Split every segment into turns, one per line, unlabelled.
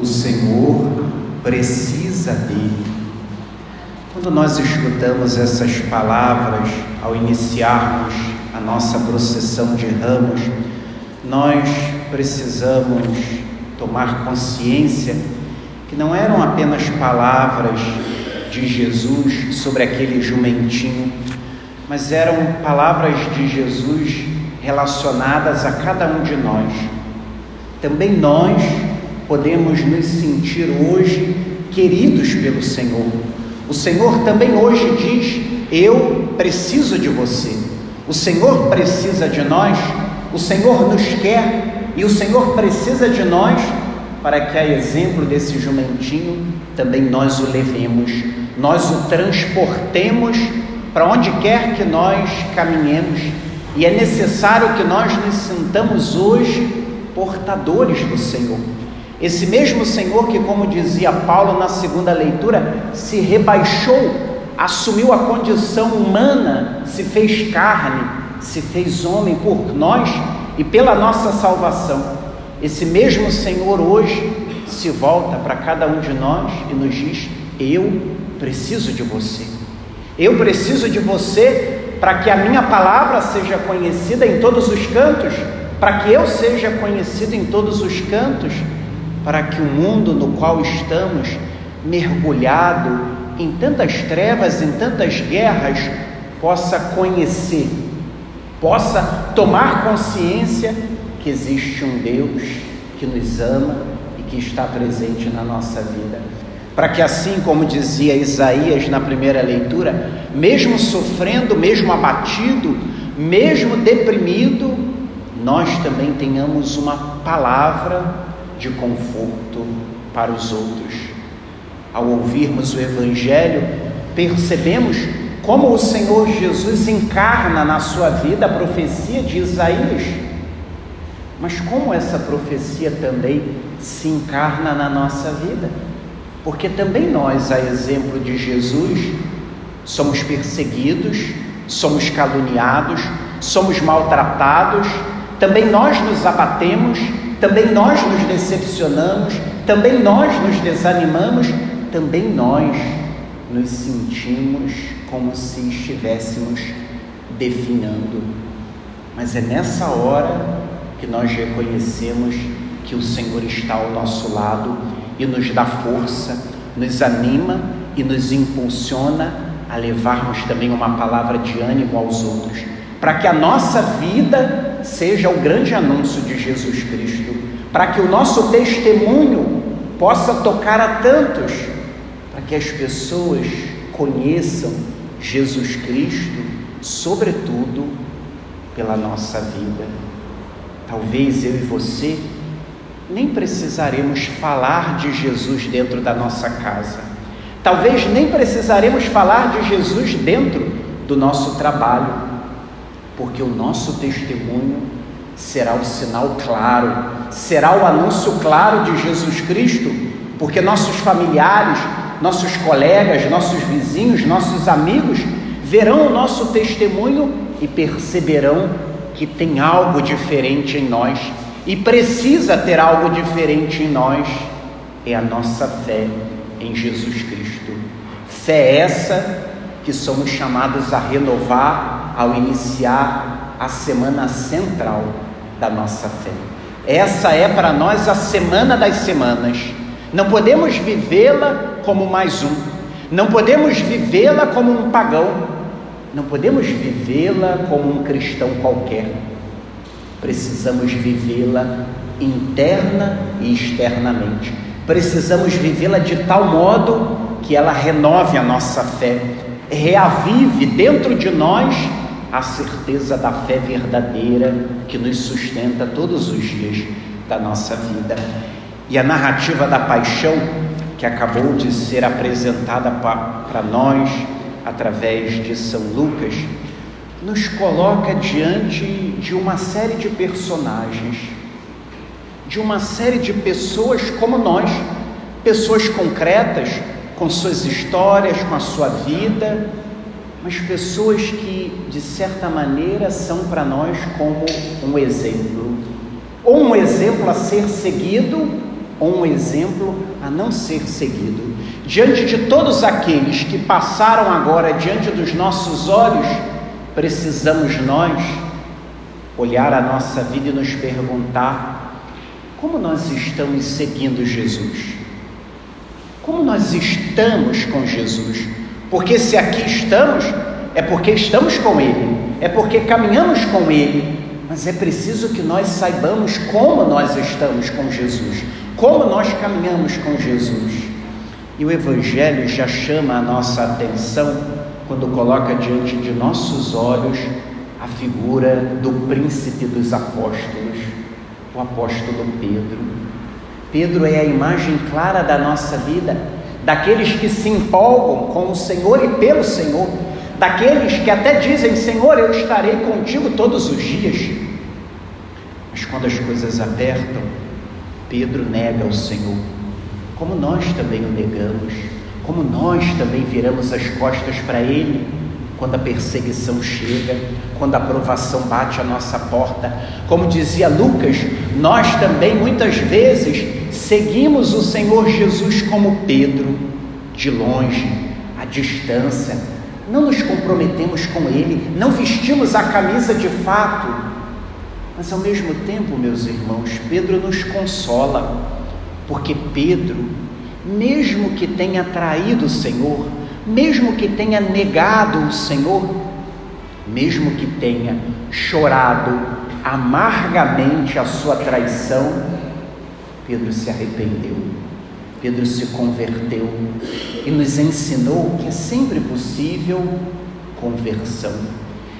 o Senhor precisa dele. Quando nós escutamos essas palavras ao iniciarmos a nossa procissão de ramos, nós precisamos tomar consciência que não eram apenas palavras de Jesus sobre aquele jumentinho, mas eram palavras de Jesus relacionadas a cada um de nós. Também nós podemos nos sentir hoje queridos pelo Senhor. O Senhor também hoje diz: Eu preciso de você. O Senhor precisa de nós, o Senhor nos quer e o Senhor precisa de nós para que, a exemplo desse jumentinho, também nós o levemos, nós o transportemos para onde quer que nós caminhemos. E é necessário que nós nos sintamos hoje portadores do Senhor. Esse mesmo Senhor que, como dizia Paulo na segunda leitura, se rebaixou, assumiu a condição humana, se fez carne, se fez homem por nós e pela nossa salvação. Esse mesmo Senhor hoje se volta para cada um de nós e nos diz: Eu preciso de você. Eu preciso de você para que a minha palavra seja conhecida em todos os cantos, para que eu seja conhecido em todos os cantos para que o mundo no qual estamos, mergulhado em tantas trevas, em tantas guerras, possa conhecer, possa tomar consciência que existe um Deus que nos ama e que está presente na nossa vida. Para que, assim como dizia Isaías na primeira leitura, mesmo sofrendo, mesmo abatido, mesmo deprimido, nós também tenhamos uma palavra de conforto para os outros. Ao ouvirmos o Evangelho, percebemos como o Senhor Jesus encarna na sua vida a profecia de Isaías. Mas como essa profecia também se encarna na nossa vida? Porque também nós, a exemplo de Jesus, somos perseguidos, somos caluniados, somos maltratados, também nós nos abatemos, também nós nos decepcionamos, também nós nos desanimamos, também nós nos sentimos como se estivéssemos definhando. Mas é nessa hora que nós reconhecemos que o Senhor está ao nosso lado e nos dá força, nos anima e nos impulsiona a levarmos também uma palavra de ânimo aos outros, para que a nossa vida seja o grande anúncio de Jesus Cristo, para que o nosso testemunho possa tocar a tantos, para que as pessoas conheçam Jesus Cristo, sobretudo pela nossa vida. Talvez eu e você nem precisaremos falar de Jesus dentro da nossa casa. Talvez nem precisaremos falar de Jesus dentro do nosso trabalho, porque o nosso testemunho será o sinal claro, será o anúncio claro de Jesus Cristo, porque nossos familiares, nossos colegas, nossos vizinhos, nossos amigos verão o nosso testemunho e perceberão que tem algo diferente em nós e precisa ter algo diferente em nós é a nossa fé em Jesus Cristo. Fé essa que somos chamados a renovar ao iniciar a semana central da nossa fé. Essa é para nós a semana das semanas. Não podemos vivê-la como mais um. Não podemos vivê-la como um pagão. Não podemos vivê-la como um cristão qualquer. Precisamos vivê-la interna e externamente. Precisamos vivê-la de tal modo que ela renove a nossa fé, reavive dentro de nós a certeza da fé verdadeira que nos sustenta todos os dias da nossa vida. E a narrativa da paixão, que acabou de ser apresentada para nós através de São Lucas, nos coloca diante de uma série de personagens, de uma série de pessoas como nós, pessoas concretas, com suas histórias, com a sua vida, mas pessoas que, de certa maneira, são para nós como um exemplo. Ou um exemplo a ser seguido, ou um exemplo a não ser seguido. Diante de todos aqueles que passaram agora diante dos nossos olhos, precisamos nós olhar a nossa vida e nos perguntar como nós estamos seguindo Jesus. Como nós estamos com Jesus? Porque se aqui estamos, é porque estamos com Ele, é porque caminhamos com Ele, mas é preciso que nós saibamos como nós estamos com Jesus, como nós caminhamos com Jesus. E o Evangelho já chama a nossa atenção quando coloca diante de nossos olhos a figura do príncipe dos apóstolos, o apóstolo Pedro. Pedro é a imagem clara da nossa vida, daqueles que se empolgam com o Senhor e pelo Senhor, daqueles que até dizem: Senhor, eu estarei contigo todos os dias. Mas quando as coisas apertam, Pedro nega o Senhor, como nós também o negamos, como nós também viramos as costas para Ele quando a perseguição chega, quando a provação bate à nossa porta. Como dizia Lucas, nós também muitas vezes seguimos o Senhor Jesus como Pedro, de longe, à distância, não nos comprometemos com Ele, não vestimos a camisa de fato, mas ao mesmo tempo, meus irmãos, Pedro nos consola, porque Pedro, mesmo que tenha traído o Senhor, mesmo que tenha negado o Senhor, mesmo que tenha chorado amargamente a sua traição, Pedro se arrependeu, Pedro se converteu e nos ensinou que é sempre possível conversão,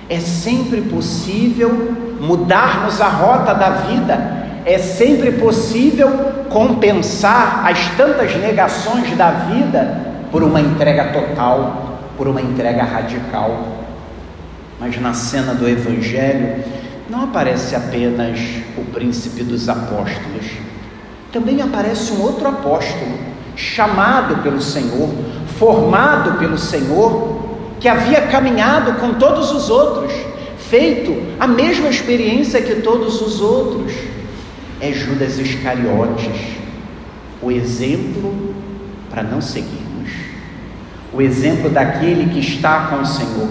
é sempre possível mudarmos a rota da vida, é sempre possível compensar as tantas negações da vida por uma entrega total, por uma entrega radical. Mas na cena do Evangelho não aparece apenas o príncipe dos apóstolos, também aparece um outro apóstolo, chamado pelo Senhor, formado pelo Senhor, que havia caminhado com todos os outros, feito a mesma experiência que todos os outros. É Judas Iscariotes, o exemplo para não seguir o exemplo daquele que está com o Senhor,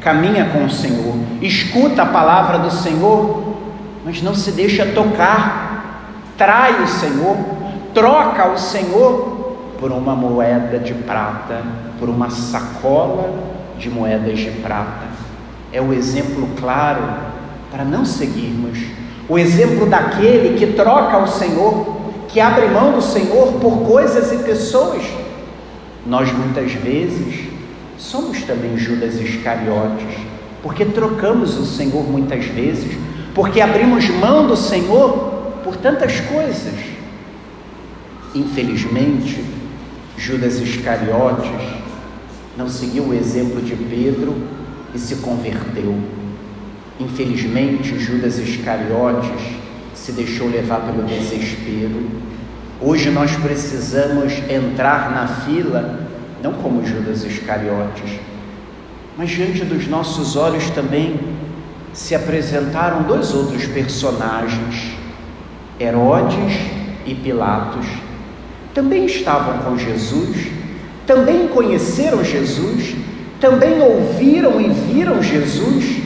caminha com o Senhor, escuta a palavra do Senhor, mas não se deixa tocar, trai o Senhor, troca o Senhor por uma moeda de prata, por uma sacola de moedas de prata. É o exemplo claro para não seguirmos. O exemplo daquele que troca o Senhor, que abre mão do Senhor por coisas e pessoas nós muitas vezes somos também Judas Iscariotes, porque trocamos o Senhor muitas vezes, porque abrimos mão do Senhor por tantas coisas. Infelizmente, Judas Iscariotes não seguiu o exemplo de Pedro e se converteu. Infelizmente, Judas Iscariotes se deixou levar pelo desespero Hoje nós precisamos entrar na fila, não como Judas Iscariotes, mas diante dos nossos olhos também se apresentaram dois outros personagens, Herodes e Pilatos. Também estavam com Jesus, também conheceram Jesus, também ouviram e viram Jesus,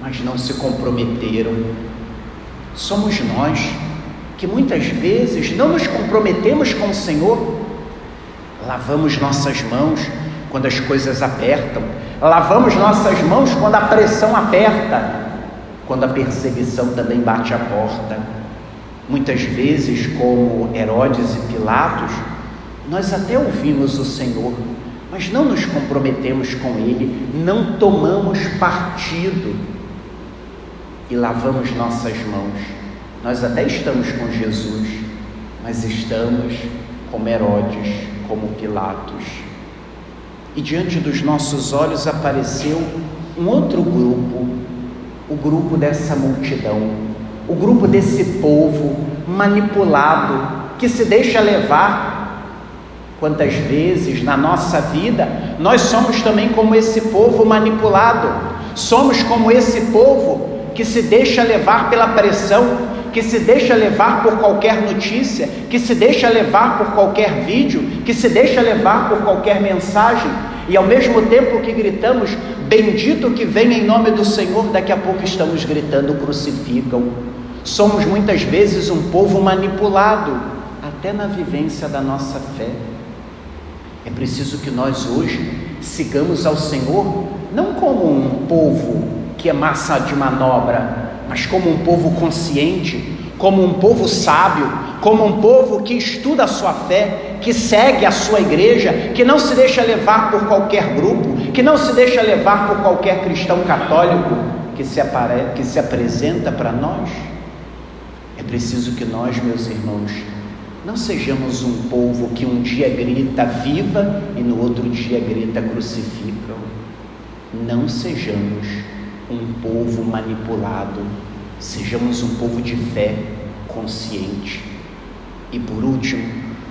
mas não se comprometeram. Somos nós que muitas vezes não nos comprometemos com o Senhor, lavamos nossas mãos quando as coisas apertam, lavamos nossas mãos quando a pressão aperta, quando a perseguição também bate a porta. Muitas vezes, como Herodes e Pilatos, nós até ouvimos o Senhor, mas não nos comprometemos com Ele, não tomamos partido e lavamos nossas mãos nós até estamos com Jesus, mas estamos como Herodes, como Pilatos. E diante dos nossos olhos apareceu um outro grupo, o grupo dessa multidão, o grupo desse povo manipulado, que se deixa levar. Quantas vezes na nossa vida nós somos também como esse povo manipulado, somos como esse povo que se deixa levar pela pressão, que se deixa levar por qualquer notícia, que se deixa levar por qualquer vídeo, que se deixa levar por qualquer mensagem, e ao mesmo tempo que gritamos, bendito que vem em nome do Senhor, daqui a pouco estamos gritando, crucificam. Somos muitas vezes um povo manipulado, até na vivência da nossa fé. É preciso que nós hoje sigamos ao Senhor não como um povo que é massa de manobra, mas como um povo consciente, como um povo sábio, como um povo que estuda a sua fé, que segue a sua igreja, que não se deixa levar por qualquer grupo, que não se deixa levar por qualquer cristão católico que se, apare... que se apresenta para nós. É preciso que nós, meus irmãos, não sejamos um povo que um dia grita viva e no outro dia grita crucificam. Não sejamos um povo manipulado, sejamos um povo de fé consciente. E por último,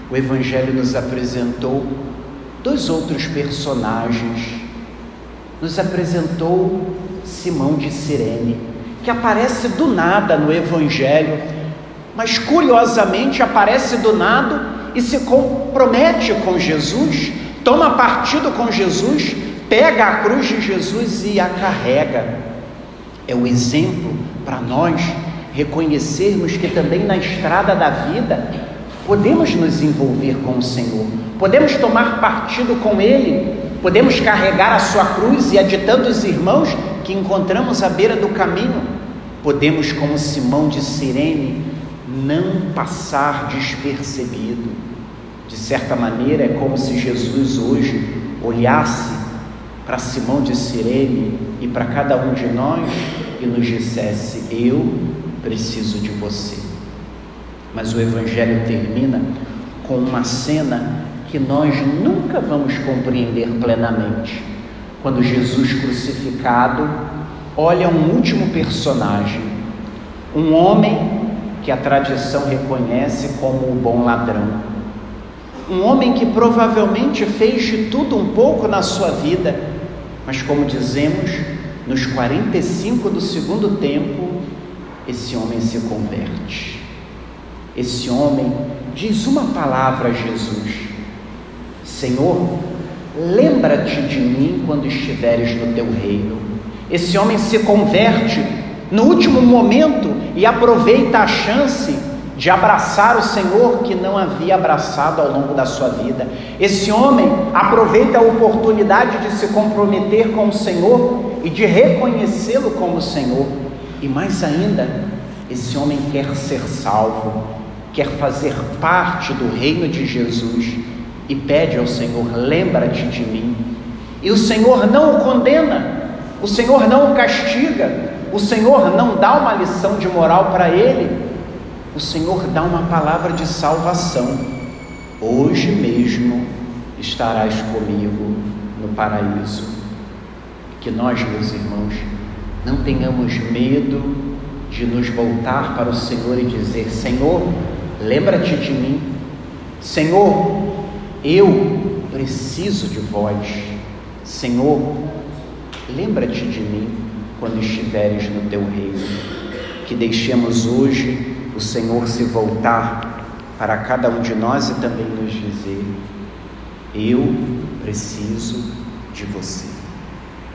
o Evangelho nos apresentou dois outros personagens. Nos apresentou Simão de Sirene, que aparece do nada no Evangelho mas curiosamente aparece do nada e se compromete com Jesus, toma partido com Jesus, pega a cruz de Jesus e a carrega. É o exemplo para nós reconhecermos que também na estrada da vida podemos nos envolver com o Senhor, podemos tomar partido com Ele, podemos carregar a sua cruz e a de tantos irmãos que encontramos à beira do caminho, podemos, como Simão de Sirene, não passar despercebido. De certa maneira, é como se Jesus hoje olhasse para Simão de Sirene e para cada um de nós e nos dissesse: Eu preciso de você. Mas o Evangelho termina com uma cena que nós nunca vamos compreender plenamente. Quando Jesus crucificado olha um último personagem, um homem que a tradição reconhece como o bom ladrão. Um homem que provavelmente fez de tudo um pouco na sua vida, mas como dizemos, nos 45 do segundo tempo, esse homem se converte. Esse homem diz uma palavra a Jesus: Senhor, lembra-te de mim quando estiveres no teu reino. Esse homem se converte no último momento e aproveita a chance de abraçar o Senhor que não havia abraçado ao longo da sua vida. Esse homem aproveita a oportunidade de se comprometer com o Senhor e de reconhecê-lo como Senhor. E mais ainda, esse homem quer ser salvo, quer fazer parte do reino de Jesus e pede ao Senhor: lembra-te de mim. E o Senhor não o condena, o Senhor não o castiga, o Senhor não dá uma lição de moral para ele, o Senhor dá uma palavra de salvação. Hoje mesmo estarás comigo no paraíso. Que nós, meus irmãos, não tenhamos medo de nos voltar para o Senhor e dizer: Senhor, lembra-te de mim. Senhor, eu preciso de vós. Senhor, lembra-te de mim quando estiveres no teu reino. Que deixemos hoje o Senhor se voltar para cada um de nós e também nos dizer: Eu preciso de você.